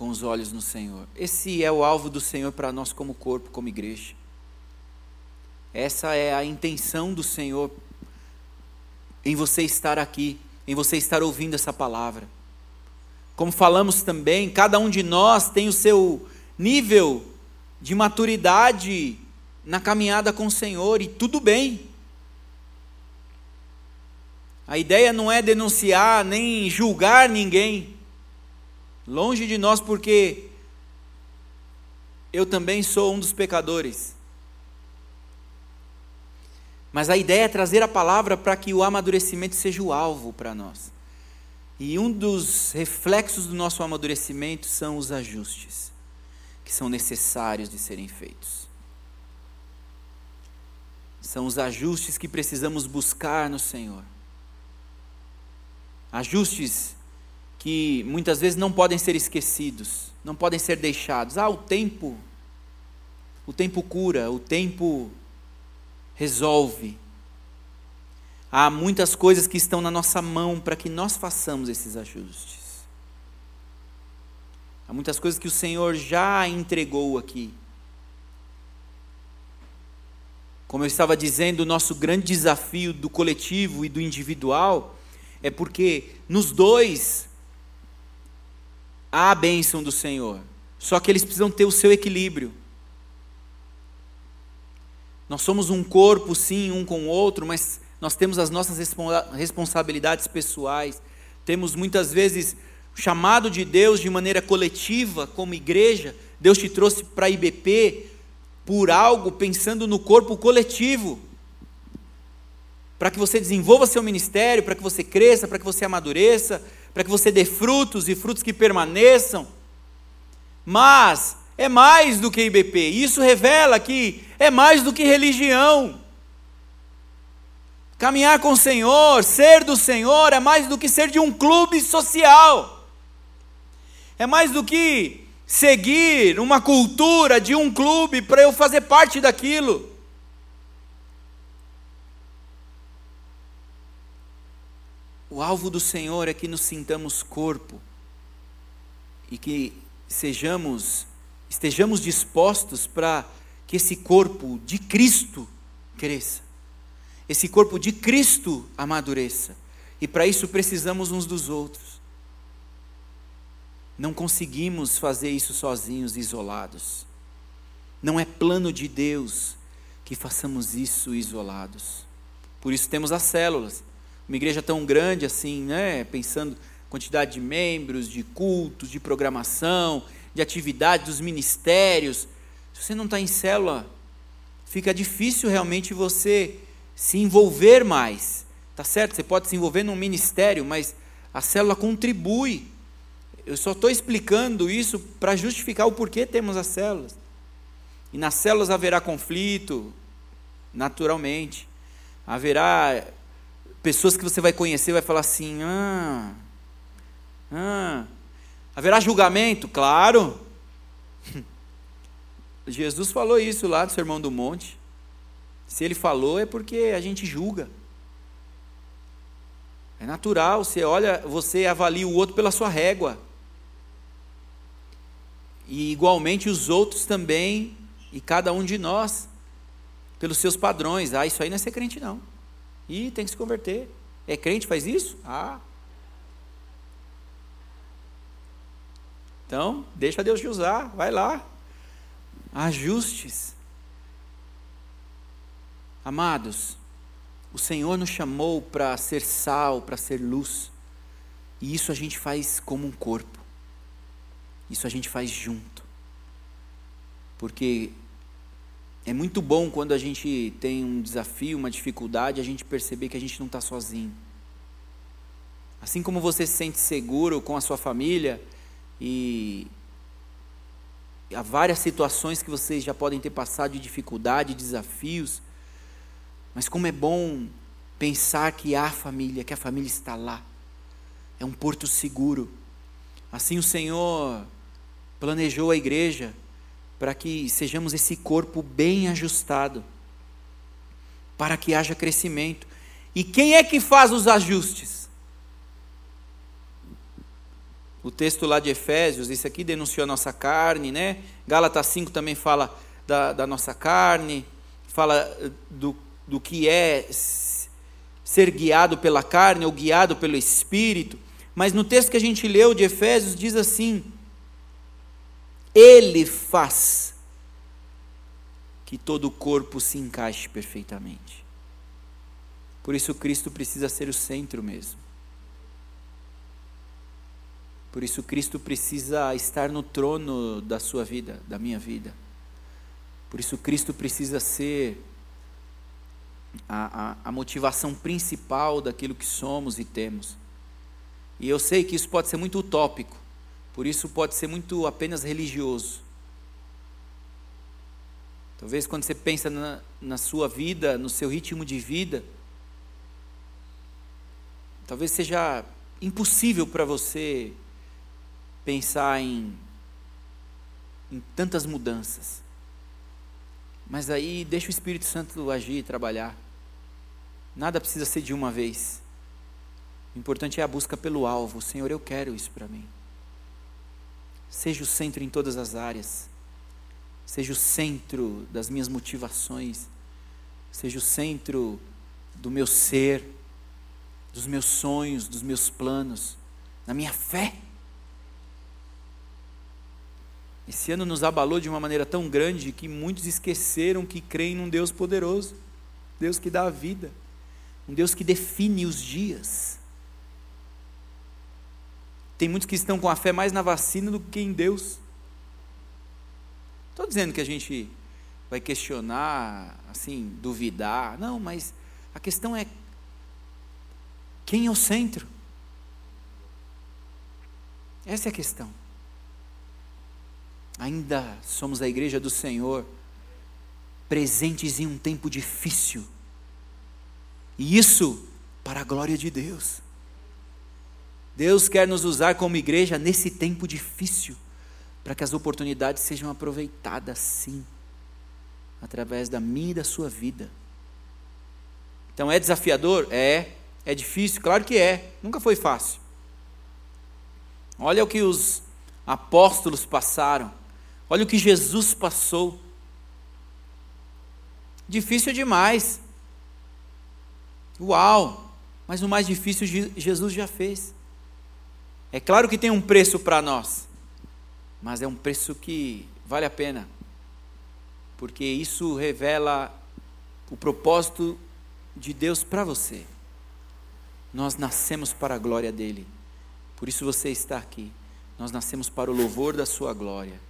com os olhos no Senhor. Esse é o alvo do Senhor para nós, como corpo, como igreja. Essa é a intenção do Senhor em você estar aqui, em você estar ouvindo essa palavra. Como falamos também, cada um de nós tem o seu nível de maturidade na caminhada com o Senhor, e tudo bem. A ideia não é denunciar nem julgar ninguém, longe de nós, porque eu também sou um dos pecadores. Mas a ideia é trazer a palavra para que o amadurecimento seja o alvo para nós. E um dos reflexos do nosso amadurecimento são os ajustes que são necessários de serem feitos. São os ajustes que precisamos buscar no Senhor. Ajustes que muitas vezes não podem ser esquecidos, não podem ser deixados. Ah, o tempo, o tempo cura, o tempo resolve. Há muitas coisas que estão na nossa mão para que nós façamos esses ajustes. Há muitas coisas que o Senhor já entregou aqui. Como eu estava dizendo, o nosso grande desafio do coletivo e do individual é porque nos dois há a bênção do Senhor. Só que eles precisam ter o seu equilíbrio. Nós somos um corpo, sim, um com o outro, mas nós temos as nossas responsabilidades pessoais. Temos muitas vezes chamado de Deus de maneira coletiva, como igreja, Deus te trouxe para a IBP por algo pensando no corpo coletivo. Para que você desenvolva seu ministério, para que você cresça, para que você amadureça, para que você dê frutos e frutos que permaneçam. Mas é mais do que IBP. Isso revela que é mais do que religião. Caminhar com o Senhor, ser do Senhor, é mais do que ser de um clube social. É mais do que seguir uma cultura de um clube para eu fazer parte daquilo. O alvo do Senhor é que nos sintamos corpo e que sejamos estejamos dispostos para que esse corpo de Cristo cresça. Esse corpo de Cristo amadureça. E para isso precisamos uns dos outros. Não conseguimos fazer isso sozinhos, isolados. Não é plano de Deus que façamos isso isolados. Por isso temos as células. Uma igreja tão grande assim, né? Pensando quantidade de membros, de cultos, de programação, de atividade dos ministérios. Se você não está em célula, fica difícil realmente você se envolver mais. Tá certo? Você pode se envolver num ministério, mas a célula contribui eu só estou explicando isso para justificar o porquê temos as células. E nas células haverá conflito, naturalmente. Haverá pessoas que você vai conhecer vai falar assim: ah, ah. Haverá julgamento? Claro. Jesus falou isso lá do Sermão do Monte. Se ele falou é porque a gente julga. É natural, você olha, você avalia o outro pela sua régua e igualmente os outros também, e cada um de nós, pelos seus padrões. Ah, isso aí não é ser crente, não. E tem que se converter. É crente, faz isso? Ah. Então, deixa Deus te usar, vai lá. Ajustes. Amados, o Senhor nos chamou para ser sal, para ser luz. E isso a gente faz como um corpo. Isso a gente faz junto. Porque é muito bom quando a gente tem um desafio, uma dificuldade, a gente perceber que a gente não está sozinho. Assim como você se sente seguro com a sua família e há várias situações que vocês já podem ter passado de dificuldade, desafios, mas como é bom pensar que há família, que a família está lá. É um porto seguro. Assim o Senhor planejou a igreja para que sejamos esse corpo bem ajustado, para que haja crescimento. E quem é que faz os ajustes? O texto lá de Efésios, esse aqui denunciou a nossa carne, né? Gálatas 5 também fala da, da nossa carne, fala eh, do, do que é ser guiado pela carne ou guiado pelo Espírito. Mas no texto que a gente leu de Efésios diz assim: Ele faz que todo o corpo se encaixe perfeitamente. Por isso Cristo precisa ser o centro mesmo. Por isso, Cristo precisa estar no trono da sua vida, da minha vida. Por isso, Cristo precisa ser a, a, a, motivação principal daquilo que somos e temos. E eu sei que isso pode ser muito utópico, por isso pode ser muito apenas religioso. Talvez quando você pensa na, na sua vida, no seu ritmo de vida, talvez seja impossível para você pensar em, em tantas mudanças. Mas aí deixa o Espírito Santo agir e trabalhar. Nada precisa ser de uma vez. O importante é a busca pelo alvo. Senhor, eu quero isso para mim. Seja o centro em todas as áreas. Seja o centro das minhas motivações. Seja o centro do meu ser, dos meus sonhos, dos meus planos, na minha fé. Esse ano nos abalou de uma maneira tão grande que muitos esqueceram que creem num Deus poderoso, Deus que dá a vida, um Deus que define os dias. Tem muitos que estão com a fé mais na vacina do que em Deus. Estou dizendo que a gente vai questionar, assim, duvidar. Não, mas a questão é quem é o centro? Essa é a questão ainda somos a igreja do Senhor, presentes em um tempo difícil. E isso para a glória de Deus. Deus quer nos usar como igreja nesse tempo difícil, para que as oportunidades sejam aproveitadas sim, através da minha e da sua vida. Então é desafiador? É. É difícil? Claro que é. Nunca foi fácil. Olha o que os apóstolos passaram. Olha o que Jesus passou. Difícil demais. Uau! Mas o mais difícil Jesus já fez. É claro que tem um preço para nós, mas é um preço que vale a pena, porque isso revela o propósito de Deus para você. Nós nascemos para a glória dele, por isso você está aqui. Nós nascemos para o louvor da Sua glória.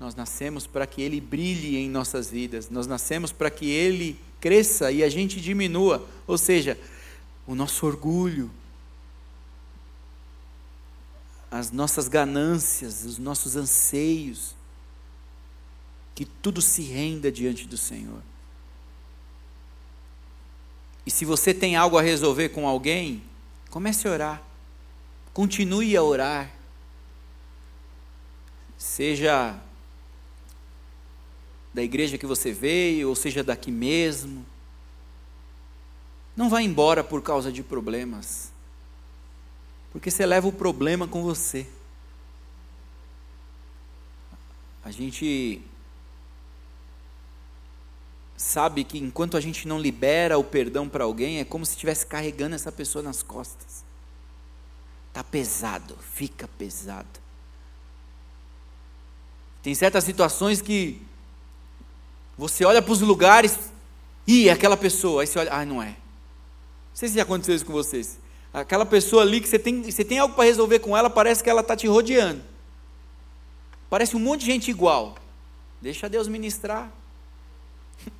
Nós nascemos para que Ele brilhe em nossas vidas, nós nascemos para que Ele cresça e a gente diminua, ou seja, o nosso orgulho, as nossas ganâncias, os nossos anseios, que tudo se renda diante do Senhor. E se você tem algo a resolver com alguém, comece a orar, continue a orar, seja da igreja que você veio, ou seja daqui mesmo. Não vá embora por causa de problemas, porque você leva o problema com você. A gente sabe que enquanto a gente não libera o perdão para alguém, é como se estivesse carregando essa pessoa nas costas. Está pesado, fica pesado. Tem certas situações que você olha para os lugares, e é aquela pessoa, aí você olha, ah, não é. Não sei se já aconteceu isso com vocês. Aquela pessoa ali que você tem, você tem algo para resolver com ela, parece que ela está te rodeando. Parece um monte de gente igual. Deixa Deus ministrar.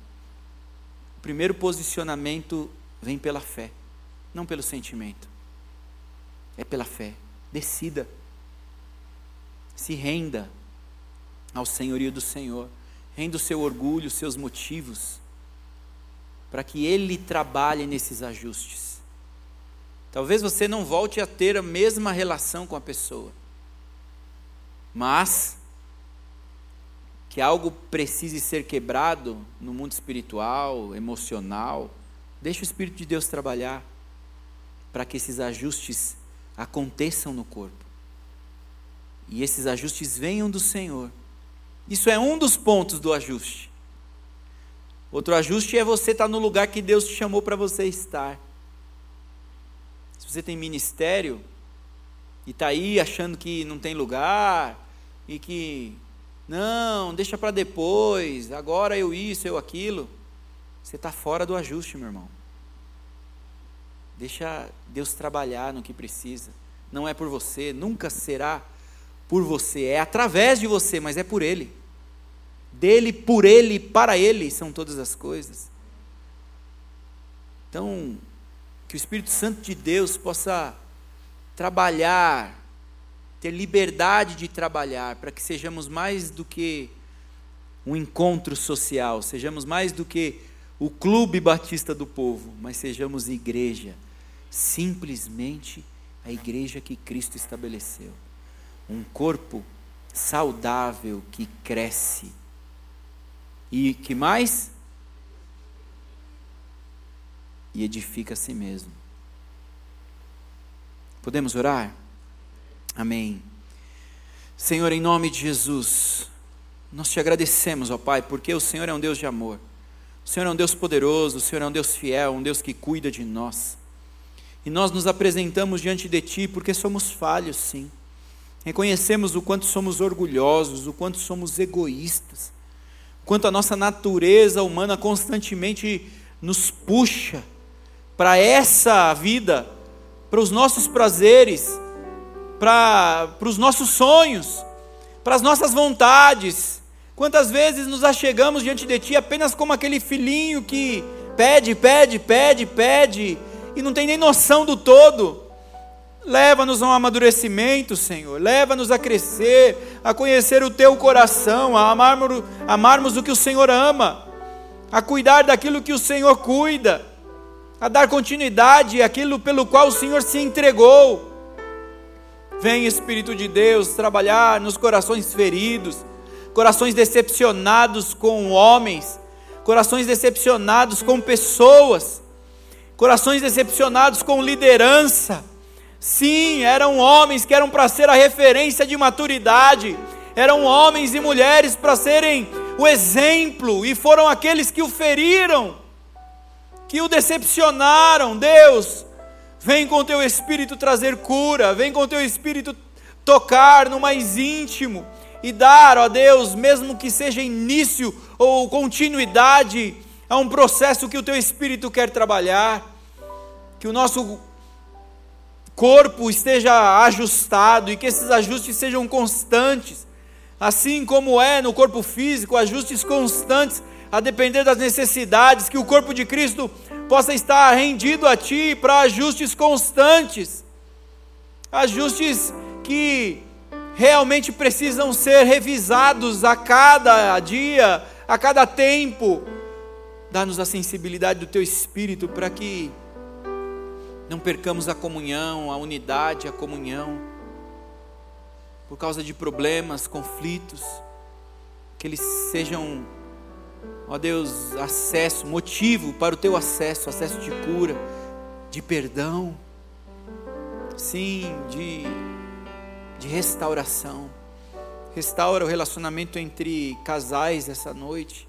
O primeiro posicionamento vem pela fé, não pelo sentimento. É pela fé. Decida. Se renda ao senhorio do Senhor. Renda o seu orgulho, os seus motivos, para que Ele trabalhe nesses ajustes. Talvez você não volte a ter a mesma relação com a pessoa, mas que algo precise ser quebrado no mundo espiritual, emocional, deixe o Espírito de Deus trabalhar para que esses ajustes aconteçam no corpo. E esses ajustes venham do Senhor. Isso é um dos pontos do ajuste. Outro ajuste é você estar no lugar que Deus te chamou para você estar. Se você tem ministério e está aí achando que não tem lugar e que não, deixa para depois, agora eu isso, eu aquilo. Você está fora do ajuste, meu irmão. Deixa Deus trabalhar no que precisa. Não é por você, nunca será por você. É através de você, mas é por Ele. Dele, por Ele, para Ele são todas as coisas. Então, que o Espírito Santo de Deus possa trabalhar ter liberdade de trabalhar, para que sejamos mais do que um encontro social, sejamos mais do que o clube batista do povo, mas sejamos igreja, simplesmente a igreja que Cristo estabeleceu. Um corpo saudável que cresce. E que mais? E edifica a si mesmo. Podemos orar? Amém. Senhor, em nome de Jesus, nós te agradecemos, ó Pai, porque o Senhor é um Deus de amor. O Senhor é um Deus poderoso, o Senhor é um Deus fiel, um Deus que cuida de nós. E nós nos apresentamos diante de Ti porque somos falhos, sim. Reconhecemos o quanto somos orgulhosos, o quanto somos egoístas, o quanto a nossa natureza humana constantemente nos puxa para essa vida, para os nossos prazeres, para os nossos sonhos, para as nossas vontades. Quantas vezes nos achegamos diante de Ti apenas como aquele filhinho que pede, pede, pede, pede e não tem nem noção do todo. Leva-nos a um amadurecimento, Senhor. Leva-nos a crescer, a conhecer o Teu coração, a amarmos, amarmos o que o Senhor ama, a cuidar daquilo que o Senhor cuida, a dar continuidade àquilo pelo qual o Senhor se entregou. Vem, Espírito de Deus, trabalhar nos corações feridos, corações decepcionados com homens, corações decepcionados com pessoas, corações decepcionados com liderança. Sim, eram homens que eram para ser a referência de maturidade, eram homens e mulheres para serem o exemplo, e foram aqueles que o feriram, que o decepcionaram. Deus, Vem com teu espírito trazer cura, vem com teu espírito tocar no mais íntimo e dar, ó Deus, mesmo que seja início ou continuidade a um processo que o teu espírito quer trabalhar, que o nosso corpo esteja ajustado e que esses ajustes sejam constantes, assim como é no corpo físico, ajustes constantes a depender das necessidades, que o corpo de Cristo possa estar rendido a Ti para ajustes constantes, ajustes que realmente precisam ser revisados a cada dia, a cada tempo. Dá-nos a sensibilidade do Teu Espírito para que não percamos a comunhão, a unidade, a comunhão, por causa de problemas, conflitos, que eles sejam ó Deus, acesso, motivo para o teu acesso, acesso de cura, de perdão, sim, de, de restauração. Restaura o relacionamento entre casais essa noite.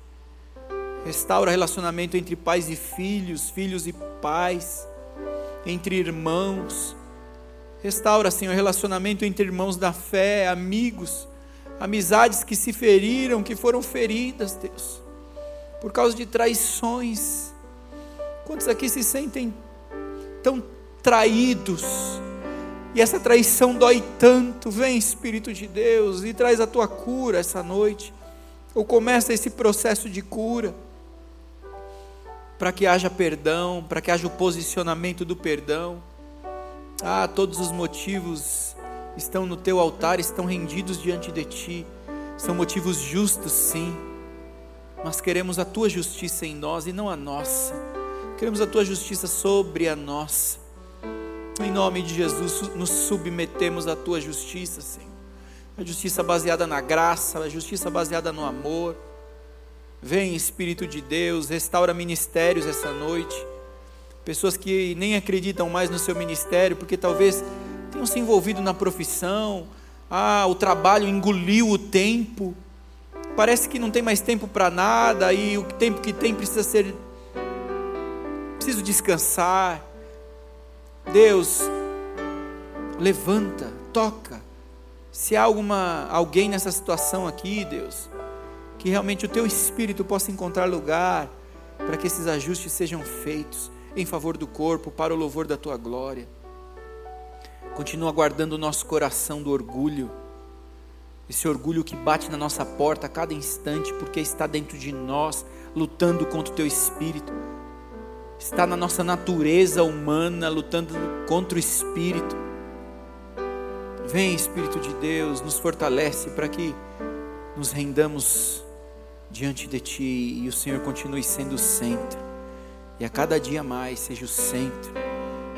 Restaura o relacionamento entre pais e filhos, filhos e pais, entre irmãos. Restaura, Senhor, o relacionamento entre irmãos da fé, amigos, amizades que se feriram, que foram feridas, Deus por causa de traições. Quantos aqui se sentem tão traídos? E essa traição dói tanto. Vem, Espírito de Deus, e traz a tua cura essa noite. Ou começa esse processo de cura. Para que haja perdão, para que haja o posicionamento do perdão. Ah, todos os motivos estão no teu altar, estão rendidos diante de ti. São motivos justos, sim. Mas queremos a tua justiça em nós e não a nossa. Queremos a tua justiça sobre a nossa. Em nome de Jesus, nos submetemos à tua justiça, Senhor. A justiça baseada na graça, a justiça baseada no amor. Vem, Espírito de Deus, restaura ministérios essa noite pessoas que nem acreditam mais no seu ministério, porque talvez tenham se envolvido na profissão, ah, o trabalho engoliu o tempo, parece que não tem mais tempo para nada, e o tempo que tem precisa ser. Preciso descansar. Deus, levanta, toca. Se há alguma, alguém nessa situação aqui, Deus, que realmente o teu espírito possa encontrar lugar para que esses ajustes sejam feitos em favor do corpo, para o louvor da tua glória. Continua guardando o nosso coração do orgulho, esse orgulho que bate na nossa porta a cada instante, porque está dentro de nós, lutando contra o teu espírito, está na nossa natureza humana, lutando contra o espírito. Vem, Espírito de Deus, nos fortalece para que nos rendamos diante de Ti e o Senhor continue sendo o centro e a cada dia mais seja o centro,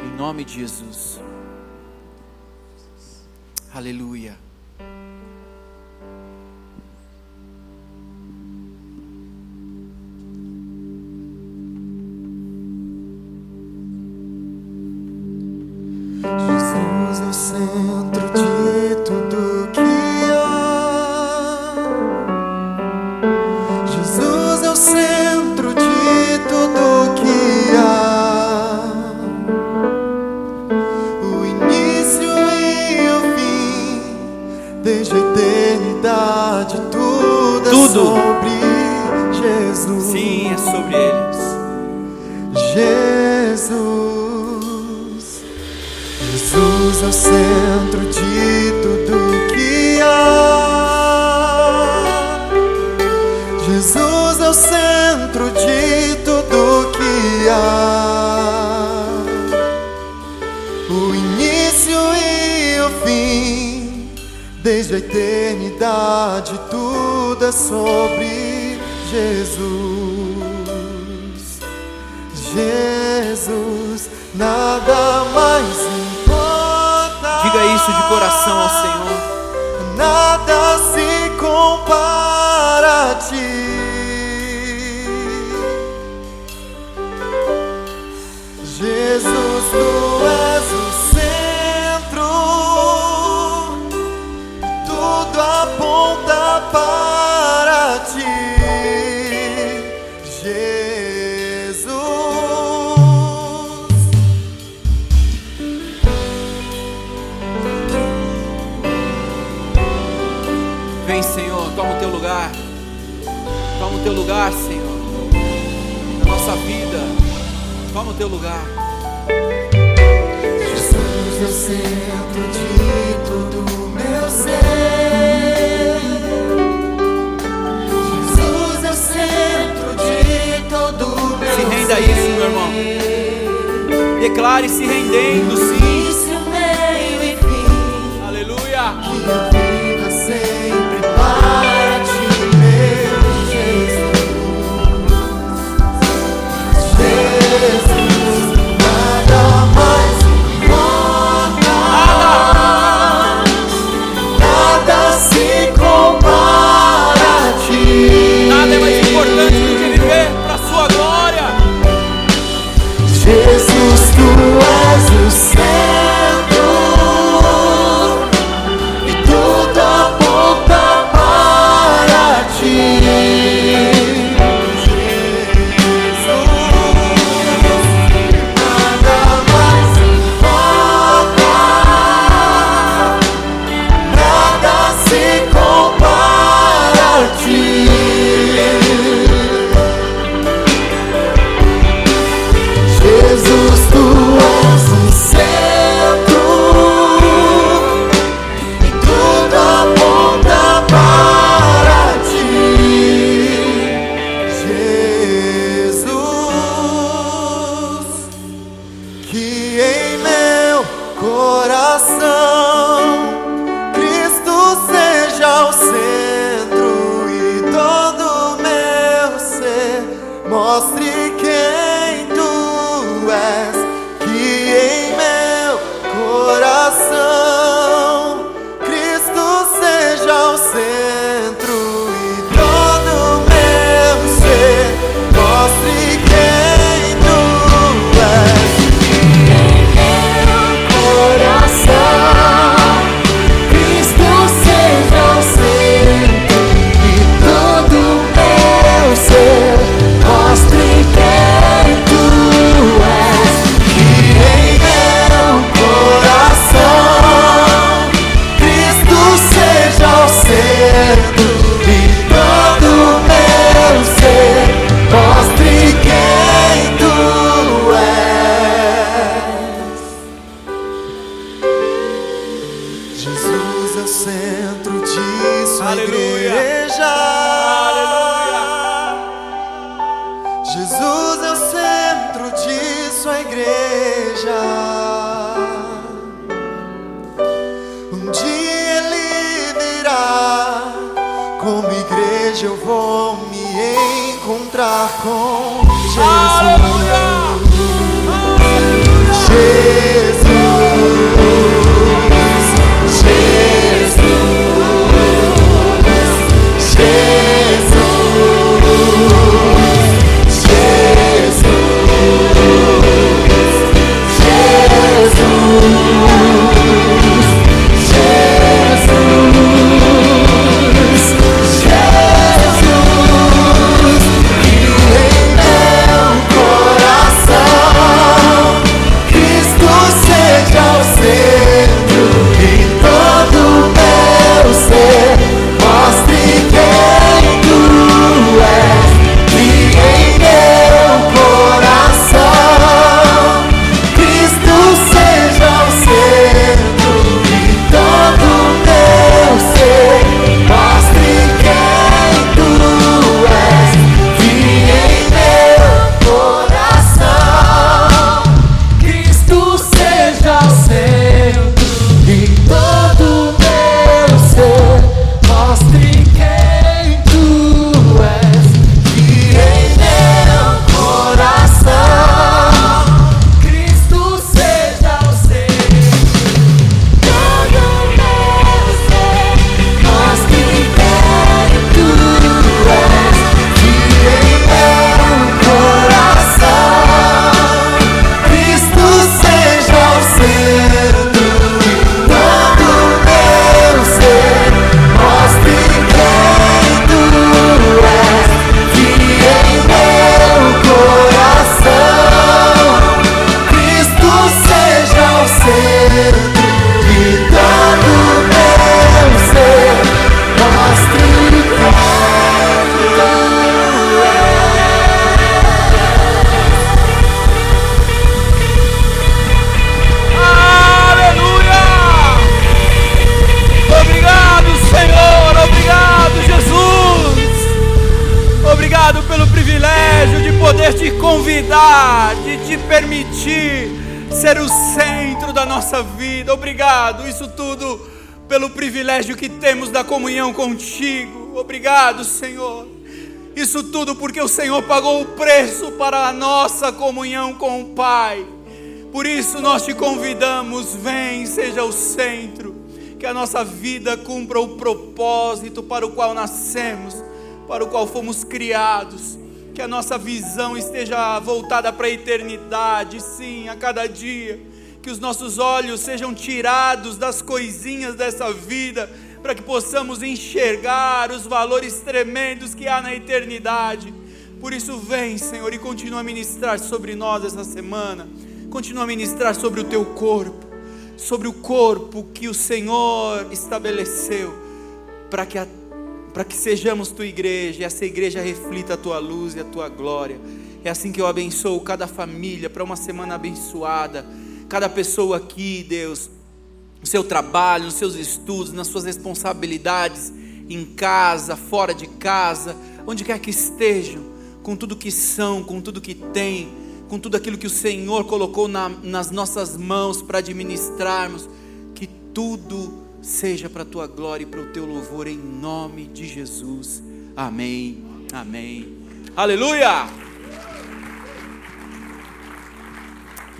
em nome de Jesus. Aleluia. Vem, Senhor, toma o teu lugar. Toma o teu lugar, Senhor. Na nossa vida. Toma o teu lugar. Jesus é o centro de todo meu ser. Jesus é o centro de todo meu Se ser. renda a isso, meu irmão. Declare se rendendo, comunhão contigo. Obrigado, Senhor. Isso tudo porque o Senhor pagou o preço para a nossa comunhão com o Pai. Por isso nós te convidamos, vem, seja o centro, que a nossa vida cumpra o propósito para o qual nascemos, para o qual fomos criados, que a nossa visão esteja voltada para a eternidade, sim, a cada dia que os nossos olhos sejam tirados das coisinhas dessa vida, para que possamos enxergar os valores tremendos que há na eternidade. Por isso, vem, Senhor, e continua a ministrar sobre nós essa semana, continua a ministrar sobre o teu corpo, sobre o corpo que o Senhor estabeleceu, para que, a, para que sejamos tua igreja, e essa igreja reflita a tua luz e a tua glória. É assim que eu abençoo cada família para uma semana abençoada cada pessoa aqui, Deus, no seu trabalho, nos seus estudos, nas suas responsabilidades, em casa, fora de casa, onde quer que estejam, com tudo que são, com tudo que têm, com tudo aquilo que o Senhor colocou na, nas nossas mãos para administrarmos, que tudo seja para a tua glória e para o teu louvor, em nome de Jesus. Amém. Amém. Aleluia!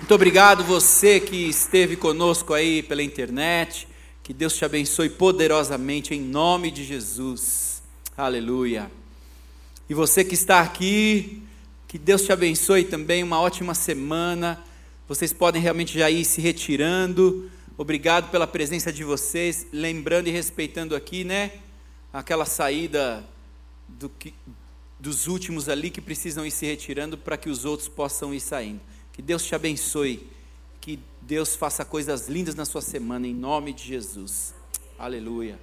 Muito obrigado você que esteve conosco aí pela internet. Que Deus te abençoe poderosamente em nome de Jesus. Aleluia. E você que está aqui, que Deus te abençoe também, uma ótima semana. Vocês podem realmente já ir se retirando. Obrigado pela presença de vocês, lembrando e respeitando aqui, né, aquela saída do que, dos últimos ali que precisam ir se retirando para que os outros possam ir saindo. Que Deus te abençoe. Que Deus faça coisas lindas na sua semana, em nome de Jesus. Aleluia.